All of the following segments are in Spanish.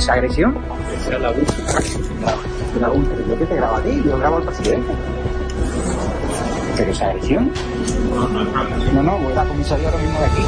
esa agresión? Esa es la abuso. La yo que te grabo a ti, yo grabo al presidente. ¿Pero esa agresión? No, no, voy a la comisaría ahora mismo de aquí.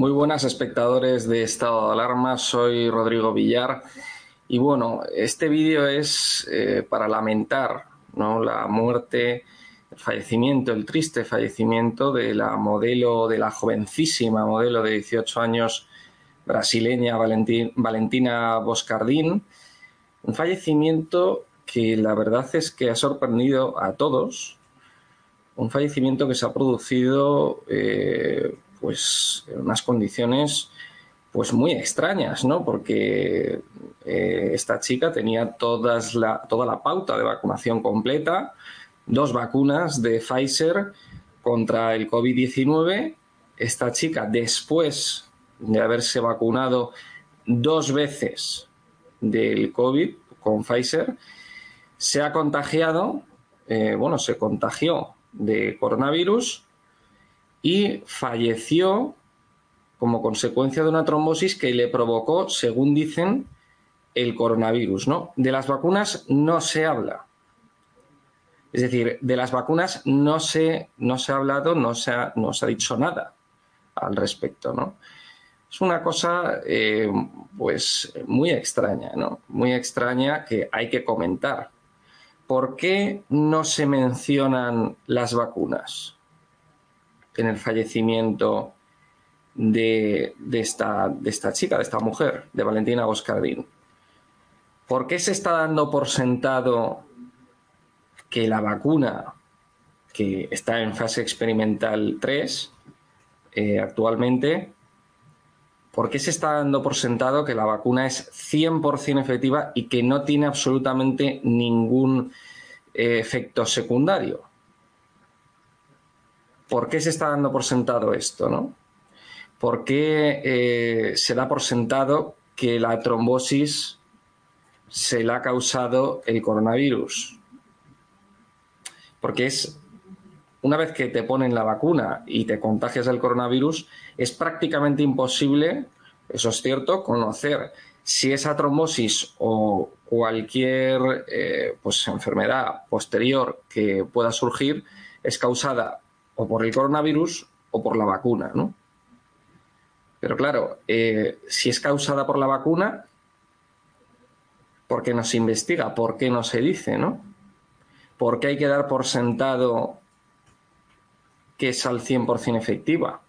Muy buenas espectadores de Estado de Alarma, soy Rodrigo Villar. Y bueno, este vídeo es eh, para lamentar ¿no? la muerte, el fallecimiento, el triste fallecimiento de la modelo, de la jovencísima modelo de 18 años brasileña Valentina Boscardín, un fallecimiento que la verdad es que ha sorprendido a todos, un fallecimiento que se ha producido eh, pues en unas condiciones pues muy extrañas, ¿no? Porque eh, esta chica tenía todas la, toda la pauta de vacunación completa, dos vacunas de Pfizer contra el COVID-19. Esta chica, después de haberse vacunado dos veces del COVID con Pfizer, se ha contagiado, eh, bueno, se contagió de coronavirus y falleció como consecuencia de una trombosis que le provocó, según dicen, el coronavirus. ¿no? De las vacunas no se habla. Es decir, de las vacunas no se, no se ha hablado, no se ha, no se ha dicho nada al respecto. ¿no? Es una cosa eh, pues muy extraña, ¿no? Muy extraña que hay que comentar. ¿Por qué no se mencionan las vacunas? En el fallecimiento de, esta, de esta chica, de esta mujer, de Valentina Boscardín. ¿Por qué se está dando por sentado que la vacuna, que está en fase experimental 3 eh, actualmente, ¿por qué se está dando por sentado que la vacuna es 100% efectiva y que no tiene absolutamente ningún eh, efecto secundario? ¿Por qué se está dando por sentado esto? ¿no? ¿Por qué eh, se da por sentado que la trombosis se la ha causado el coronavirus? Porque es una vez que te ponen la vacuna y te contagias del coronavirus, es prácticamente imposible, eso es cierto, conocer si esa trombosis o cualquier eh, pues, enfermedad posterior que pueda surgir es causada o por el coronavirus o por la vacuna, ¿no? Pero claro, eh, si es causada por la vacuna, ¿por qué no se investiga? ¿Por qué no se dice, no? ¿Por qué hay que dar por sentado que es al 100% efectiva?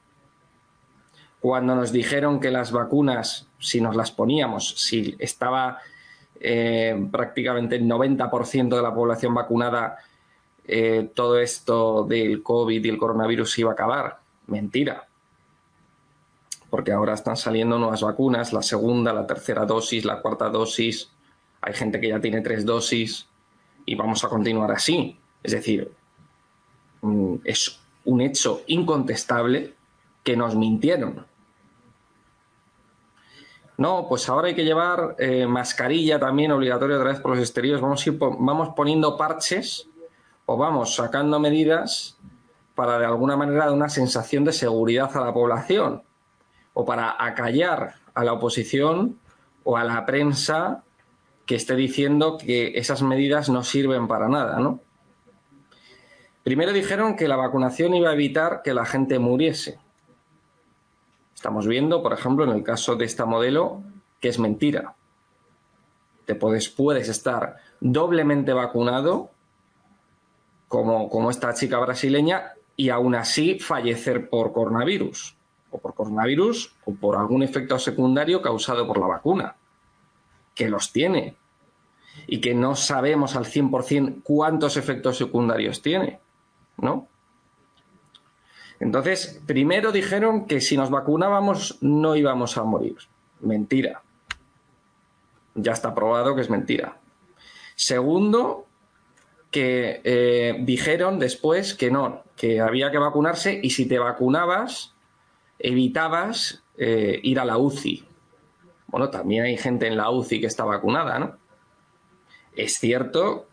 Cuando nos dijeron que las vacunas, si nos las poníamos, si estaba eh, prácticamente el 90% de la población vacunada, eh, todo esto del COVID y el coronavirus iba a acabar. Mentira. Porque ahora están saliendo nuevas vacunas, la segunda, la tercera dosis, la cuarta dosis. Hay gente que ya tiene tres dosis y vamos a continuar así. Es decir, mm, es un hecho incontestable que nos mintieron. No, pues ahora hay que llevar eh, mascarilla también obligatoria otra vez por los exteriores. Vamos, a ir, vamos poniendo parches o vamos sacando medidas para de alguna manera dar una sensación de seguridad a la población o para acallar a la oposición o a la prensa que esté diciendo que esas medidas no sirven para nada, ¿no? Primero dijeron que la vacunación iba a evitar que la gente muriese. Estamos viendo, por ejemplo, en el caso de esta modelo, que es mentira. Te puedes, puedes estar doblemente vacunado, como, como esta chica brasileña, y aún así fallecer por coronavirus, o por coronavirus, o por algún efecto secundario causado por la vacuna, que los tiene, y que no sabemos al 100% cuántos efectos secundarios tiene, ¿no? Entonces, primero dijeron que si nos vacunábamos no íbamos a morir. Mentira. Ya está probado que es mentira. Segundo, que eh, dijeron después que no, que había que vacunarse y si te vacunabas, evitabas eh, ir a la UCI. Bueno, también hay gente en la UCI que está vacunada, ¿no? Es cierto,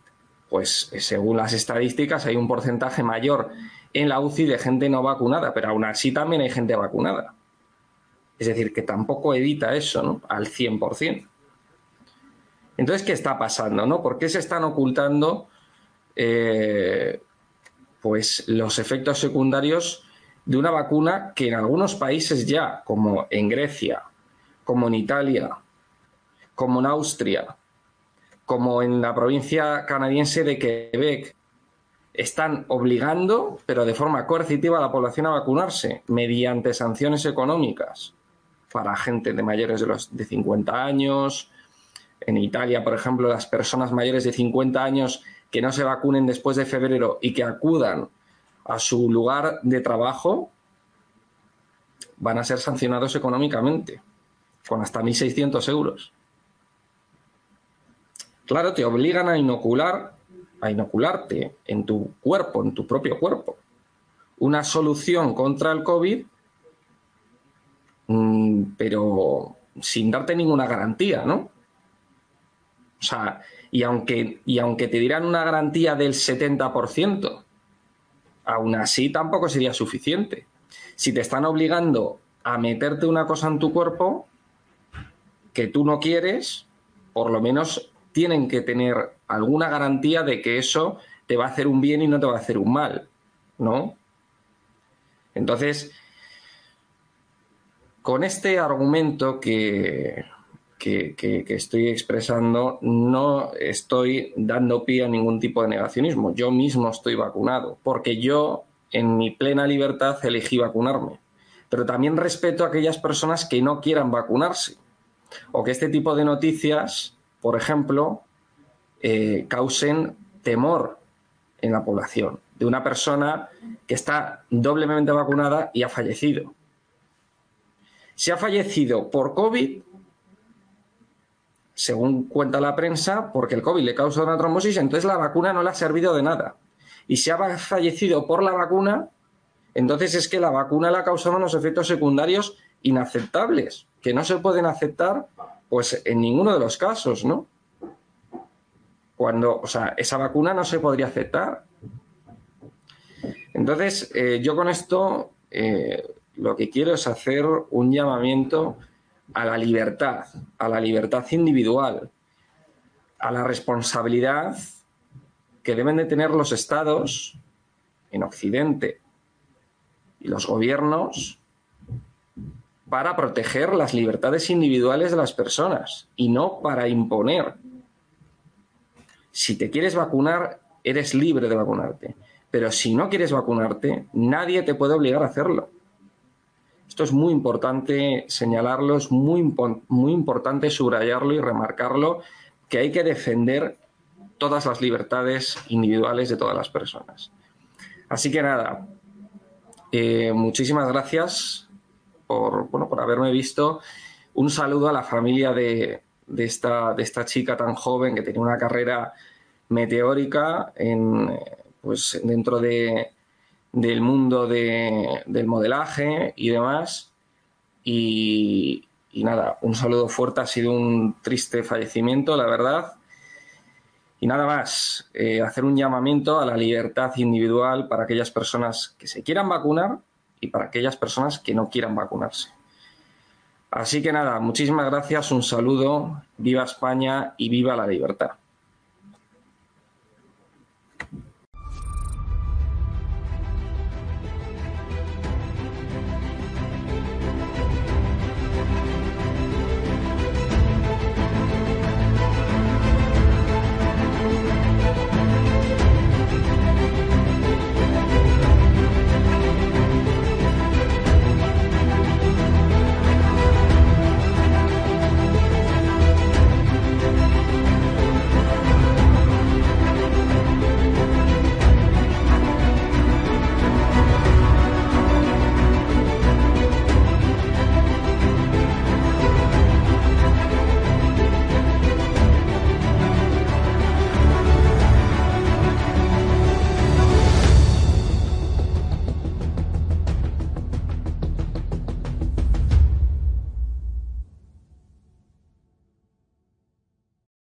pues según las estadísticas hay un porcentaje mayor en la UCI de gente no vacunada, pero aún así también hay gente vacunada. Es decir, que tampoco evita eso, ¿no? Al 100%. Entonces, ¿qué está pasando, no? ¿Por qué se están ocultando eh, pues los efectos secundarios de una vacuna que en algunos países ya, como en Grecia, como en Italia, como en Austria, como en la provincia canadiense de Quebec, están obligando, pero de forma coercitiva, a la población a vacunarse mediante sanciones económicas para gente de mayores de, los, de 50 años. En Italia, por ejemplo, las personas mayores de 50 años que no se vacunen después de febrero y que acudan a su lugar de trabajo van a ser sancionados económicamente con hasta 1.600 euros. Claro, te obligan a inocular, a inocularte en tu cuerpo, en tu propio cuerpo, una solución contra el COVID, mm, pero sin darte ninguna garantía, ¿no? O sea, y aunque, y aunque te dieran una garantía del 70%, aún así tampoco sería suficiente. Si te están obligando a meterte una cosa en tu cuerpo que tú no quieres, por lo menos tienen que tener alguna garantía de que eso te va a hacer un bien y no te va a hacer un mal, ¿no? Entonces, con este argumento que, que, estoy expresando, no estoy dando pie a ningún tipo de negacionismo. Yo mismo estoy vacunado, porque yo, en mi plena libertad, elegí vacunarme. Pero también respeto a aquellas personas que no quieran vacunarse o que este tipo de noticias por ejemplo, eh, causen temor en la población de una persona que está doblemente vacunada y ha fallecido. Si ha fallecido por COVID, según cuenta la prensa, porque el COVID le causa una trombosis, entonces la vacuna no le ha servido de nada. Y si ha fallecido por la vacuna, entonces es que la vacuna le ha causado unos efectos secundarios inaceptables, que no se pueden aceptar pues en ninguno de los casos, ¿no? Cuando, o sea, esa vacuna no se podría aceptar. Entonces, eh, yo con esto eh, lo que quiero es hacer un llamamiento a la libertad, a la libertad individual, a la responsabilidad que deben de tener los estados en Occidente y los gobiernos para proteger las libertades individuales de las personas y no para imponer. Si te quieres vacunar, eres libre de vacunarte. Pero si no quieres vacunarte, nadie te puede obligar a hacerlo. Esto es muy importante señalarlo, es muy, muy importante subrayarlo y remarcarlo, que hay que defender todas las libertades individuales de todas las personas. Así que nada, eh, muchísimas gracias por, bueno, por haberme visto. Un saludo a la familia de, esta, de esta chica tan joven que tenía una carrera meteórica en, pues, dentro de, del mundo del modelaje y demás. Y, nada, un saludo fuerte. Ha sido un triste fallecimiento, la verdad. Y nada más, eh, hacer un llamamiento a la libertad individual para aquellas personas que se quieran vacunar y para aquellas personas que no quieran vacunarse. Así que nada, muchísimas gracias, un saludo, viva España y viva la libertad.